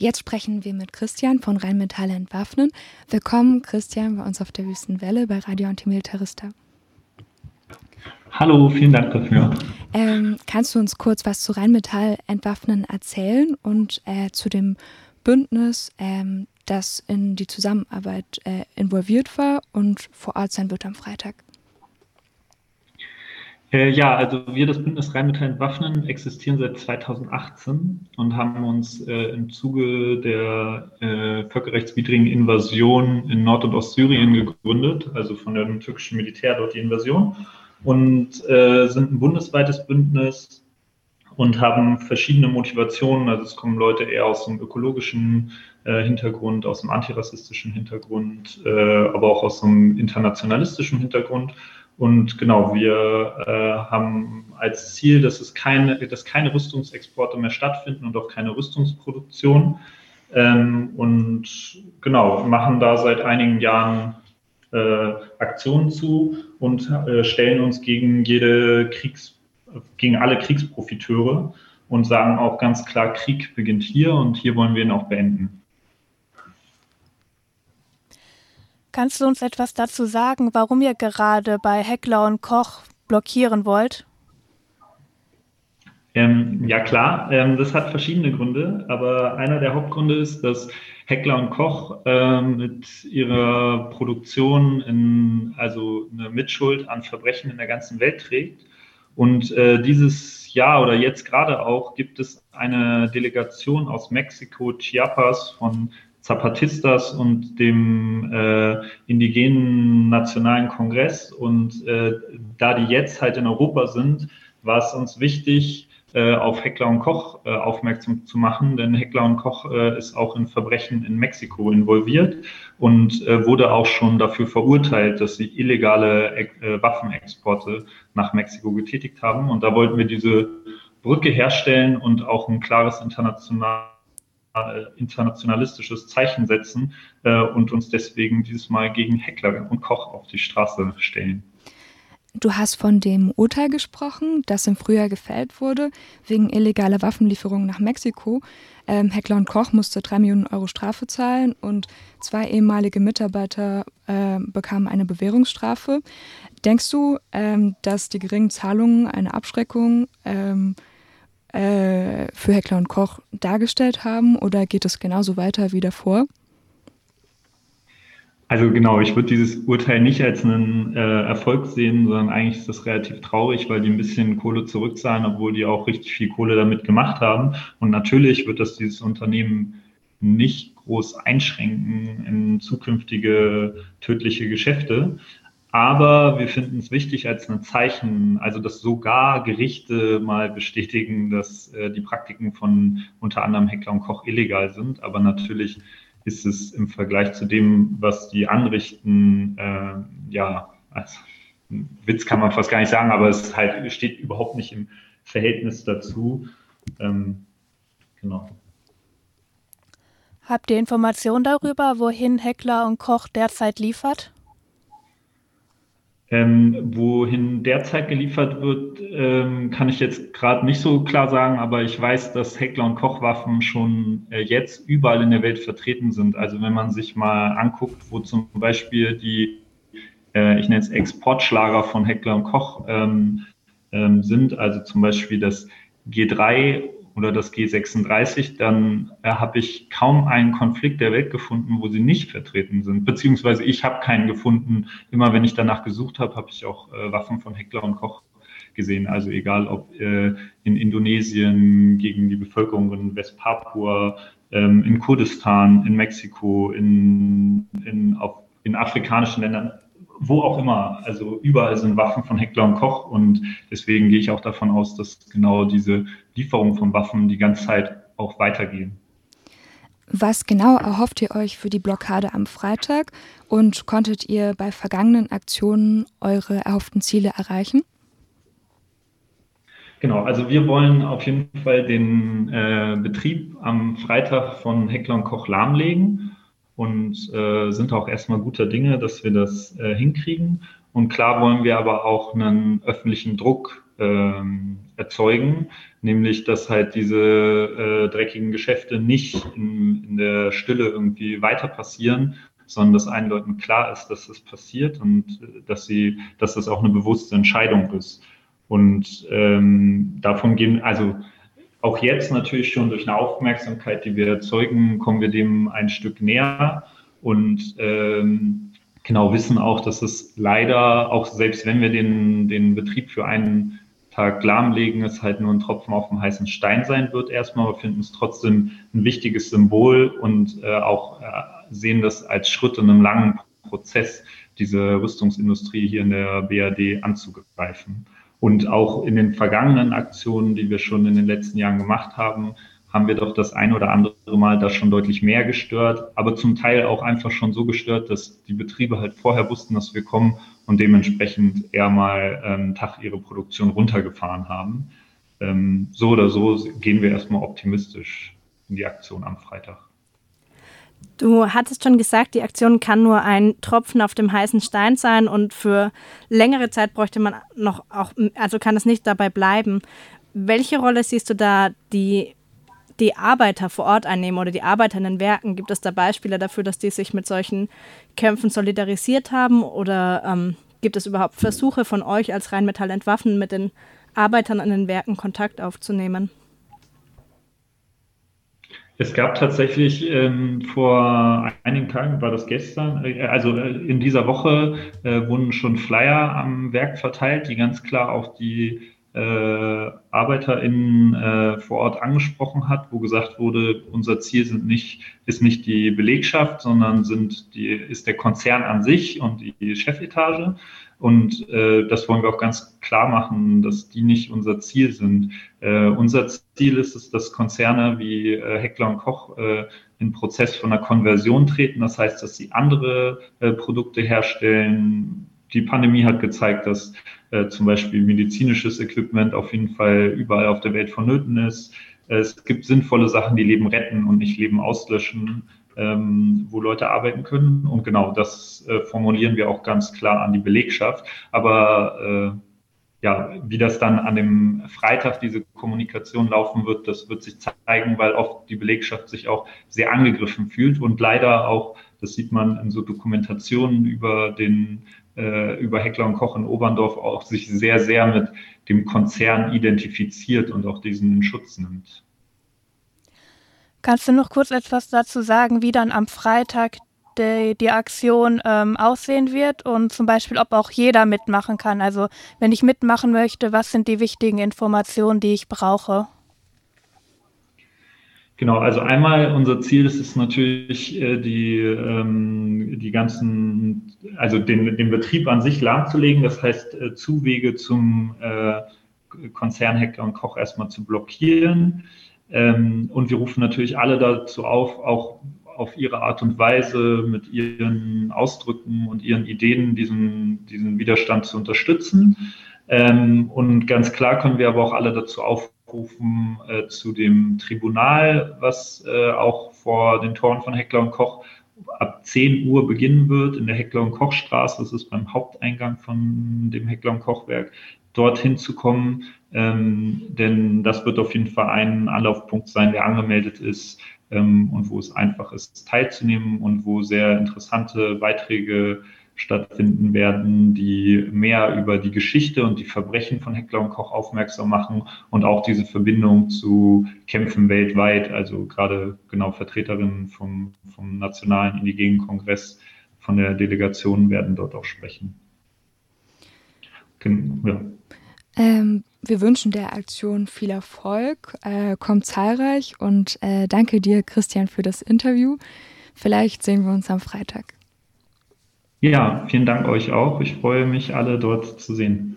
Jetzt sprechen wir mit Christian von Rheinmetall Entwaffnen. Willkommen, Christian, bei uns auf der Wüstenwelle bei Radio Antimilitarista. Hallo, vielen Dank dafür. Ähm, kannst du uns kurz was zu Rheinmetall Entwaffnen erzählen und äh, zu dem Bündnis, ähm, das in die Zusammenarbeit äh, involviert war und vor Ort sein wird am Freitag? Äh, ja, also wir, das Bündnis Rheinmetall Entwaffnen, existieren seit 2018 und haben uns äh, im Zuge der äh, völkerrechtswidrigen Invasion in Nord- und Ostsyrien gegründet, also von dem türkischen Militär dort die Invasion und äh, sind ein bundesweites Bündnis und haben verschiedene Motivationen. Also es kommen Leute eher aus dem ökologischen äh, Hintergrund, aus dem antirassistischen Hintergrund, äh, aber auch aus dem internationalistischen Hintergrund. Und genau, wir äh, haben als Ziel, dass es keine, dass keine Rüstungsexporte mehr stattfinden und auch keine Rüstungsproduktion. Ähm, und genau, machen da seit einigen Jahren äh, Aktionen zu und äh, stellen uns gegen jede Kriegs, gegen alle Kriegsprofiteure und sagen auch ganz klar, Krieg beginnt hier und hier wollen wir ihn auch beenden. Kannst du uns etwas dazu sagen, warum ihr gerade bei Heckler und Koch blockieren wollt? Ähm, ja klar, ähm, das hat verschiedene Gründe, aber einer der Hauptgründe ist, dass Heckler und Koch ähm, mit ihrer Produktion in, also eine Mitschuld an Verbrechen in der ganzen Welt trägt. Und äh, dieses Jahr oder jetzt gerade auch gibt es eine Delegation aus Mexiko, Chiapas von Zapatistas und dem äh, indigenen Nationalen Kongress. Und äh, da die jetzt halt in Europa sind, war es uns wichtig, äh, auf Heckler und Koch äh, aufmerksam zu machen, denn Heckler und Koch äh, ist auch in Verbrechen in Mexiko involviert und äh, wurde auch schon dafür verurteilt, dass sie illegale äh, Waffenexporte nach Mexiko getätigt haben. Und da wollten wir diese Brücke herstellen und auch ein klares international internationalistisches Zeichen setzen äh, und uns deswegen dieses Mal gegen Heckler und Koch auf die Straße stellen. Du hast von dem Urteil gesprochen, das im Frühjahr gefällt wurde, wegen illegaler Waffenlieferungen nach Mexiko. Ähm, Heckler und Koch musste drei Millionen Euro Strafe zahlen und zwei ehemalige Mitarbeiter äh, bekamen eine Bewährungsstrafe. Denkst du, ähm, dass die geringen Zahlungen eine Abschreckung ähm, äh, für Heckler und Koch dargestellt haben oder geht es genauso weiter wie davor? Also genau, ich würde dieses Urteil nicht als einen äh, Erfolg sehen, sondern eigentlich ist das relativ traurig, weil die ein bisschen Kohle zurückzahlen, obwohl die auch richtig viel Kohle damit gemacht haben. Und natürlich wird das dieses Unternehmen nicht groß einschränken in zukünftige tödliche Geschäfte. Aber wir finden es wichtig als ein Zeichen, also dass sogar Gerichte mal bestätigen, dass äh, die Praktiken von unter anderem Heckler und Koch illegal sind. Aber natürlich ist es im Vergleich zu dem, was die anrichten, äh, ja, als Witz kann man fast gar nicht sagen, aber es halt steht überhaupt nicht im Verhältnis dazu. Ähm, genau. Habt ihr Informationen darüber, wohin Heckler und Koch derzeit liefert? Ähm, wohin derzeit geliefert wird, ähm, kann ich jetzt gerade nicht so klar sagen, aber ich weiß, dass Heckler und Kochwaffen schon äh, jetzt überall in der Welt vertreten sind. Also wenn man sich mal anguckt, wo zum Beispiel die, äh, ich nenne es Exportschlager von Heckler und Koch ähm, ähm sind, also zum Beispiel das G3 oder das G36, dann äh, habe ich kaum einen Konflikt der Welt gefunden, wo sie nicht vertreten sind. Beziehungsweise ich habe keinen gefunden. Immer wenn ich danach gesucht habe, habe ich auch äh, Waffen von Heckler und Koch gesehen. Also egal ob äh, in Indonesien gegen die Bevölkerung in Westpapua, ähm, in Kurdistan, in Mexiko, in, in, auf, in afrikanischen Ländern wo auch immer. Also überall sind Waffen von Heckler und Koch und deswegen gehe ich auch davon aus, dass genau diese Lieferungen von Waffen die ganze Zeit auch weitergehen. Was genau erhofft ihr euch für die Blockade am Freitag und konntet ihr bei vergangenen Aktionen eure erhofften Ziele erreichen? Genau, also wir wollen auf jeden Fall den äh, Betrieb am Freitag von Heckler und Koch lahmlegen und äh, sind auch erstmal guter Dinge, dass wir das äh, hinkriegen. Und klar wollen wir aber auch einen öffentlichen Druck ähm, erzeugen, nämlich dass halt diese äh, dreckigen Geschäfte nicht in, in der Stille irgendwie weiter passieren, sondern dass allen Leuten klar ist, dass das passiert und äh, dass sie, dass das auch eine bewusste Entscheidung ist. Und ähm, davon gehen, also auch jetzt natürlich schon durch eine Aufmerksamkeit, die wir erzeugen, kommen wir dem ein Stück näher und ähm, genau wissen auch, dass es leider, auch selbst wenn wir den, den Betrieb für einen Tag lahmlegen, es halt nur ein Tropfen auf dem heißen Stein sein wird erstmal, aber finden es trotzdem ein wichtiges Symbol und äh, auch äh, sehen das als Schritt in einem langen Prozess, diese Rüstungsindustrie hier in der BRD anzugreifen. Und auch in den vergangenen Aktionen, die wir schon in den letzten Jahren gemacht haben, haben wir doch das ein oder andere Mal das schon deutlich mehr gestört, aber zum Teil auch einfach schon so gestört, dass die Betriebe halt vorher wussten, dass wir kommen und dementsprechend eher mal einen Tag ihre Produktion runtergefahren haben. Ähm, so oder so gehen wir erstmal optimistisch in die Aktion am Freitag. Du hattest schon gesagt, die Aktion kann nur ein Tropfen auf dem heißen Stein sein und für längere Zeit bräuchte man noch auch, also kann es nicht dabei bleiben. Welche Rolle siehst du da die, die Arbeiter vor Ort einnehmen oder die Arbeiter in den Werken? Gibt es da Beispiele dafür, dass die sich mit solchen Kämpfen solidarisiert haben oder ähm, gibt es überhaupt Versuche von euch als Rheinmetall entwaffen mit den Arbeitern an den Werken Kontakt aufzunehmen? Es gab tatsächlich ähm, vor einigen Tagen, war das gestern, äh, also äh, in dieser Woche äh, wurden schon Flyer am Werk verteilt, die ganz klar auch die äh, ArbeiterInnen äh, vor Ort angesprochen hat, wo gesagt wurde, unser Ziel sind nicht, ist nicht die Belegschaft, sondern sind die, ist der Konzern an sich und die Chefetage. Und äh, das wollen wir auch ganz klar machen, dass die nicht unser Ziel sind. Äh, unser Ziel ist es, dass Konzerne wie äh, Heckler und Koch äh, in Prozess von einer Konversion treten. Das heißt, dass sie andere äh, Produkte herstellen. Die Pandemie hat gezeigt, dass äh, zum Beispiel medizinisches Equipment auf jeden Fall überall auf der Welt vonnöten ist. Es gibt sinnvolle Sachen, die Leben retten und nicht Leben auslöschen ähm, wo Leute arbeiten können. Und genau das äh, formulieren wir auch ganz klar an die Belegschaft. Aber äh, ja, wie das dann an dem Freitag diese Kommunikation laufen wird, das wird sich zeigen, weil oft die Belegschaft sich auch sehr angegriffen fühlt und leider auch, das sieht man in so Dokumentationen über den über Heckler und Koch in Oberndorf auch sich sehr, sehr mit dem Konzern identifiziert und auch diesen in Schutz nimmt. Kannst du noch kurz etwas dazu sagen, wie dann am Freitag die, die Aktion ähm, aussehen wird und zum Beispiel, ob auch jeder mitmachen kann? Also wenn ich mitmachen möchte, was sind die wichtigen Informationen, die ich brauche? Genau, also einmal unser Ziel ist es natürlich, äh, die, ähm, die ganzen, also den, den Betrieb an sich lahmzulegen, das heißt äh, Zuwege zum äh, Konzern Hecker und Koch erstmal zu blockieren. Ähm, und wir rufen natürlich alle dazu auf, auch auf ihre Art und Weise mit ihren Ausdrücken und ihren Ideen diesen, diesen Widerstand zu unterstützen. Ähm, und ganz klar können wir aber auch alle dazu aufrufen, äh, zu dem Tribunal, was äh, auch vor den Toren von Heckler und Koch ab 10 Uhr beginnen wird in der Heckler und Koch Straße. Das ist beim Haupteingang von dem Heckler und Kochwerk dorthin zu kommen. Ähm, denn das wird auf jeden Fall ein Anlaufpunkt sein, der angemeldet ist ähm, und wo es einfach ist, teilzunehmen und wo sehr interessante Beiträge stattfinden werden, die mehr über die Geschichte und die Verbrechen von Heckler und Koch aufmerksam machen und auch diese Verbindung zu Kämpfen weltweit, also gerade genau Vertreterinnen vom, vom Nationalen Indigenen Kongress von der Delegation werden dort auch sprechen. Ja. Ähm, wir wünschen der Aktion viel Erfolg, äh, kommt zahlreich und äh, danke dir, Christian, für das Interview. Vielleicht sehen wir uns am Freitag. Ja, vielen Dank euch auch. Ich freue mich, alle dort zu sehen.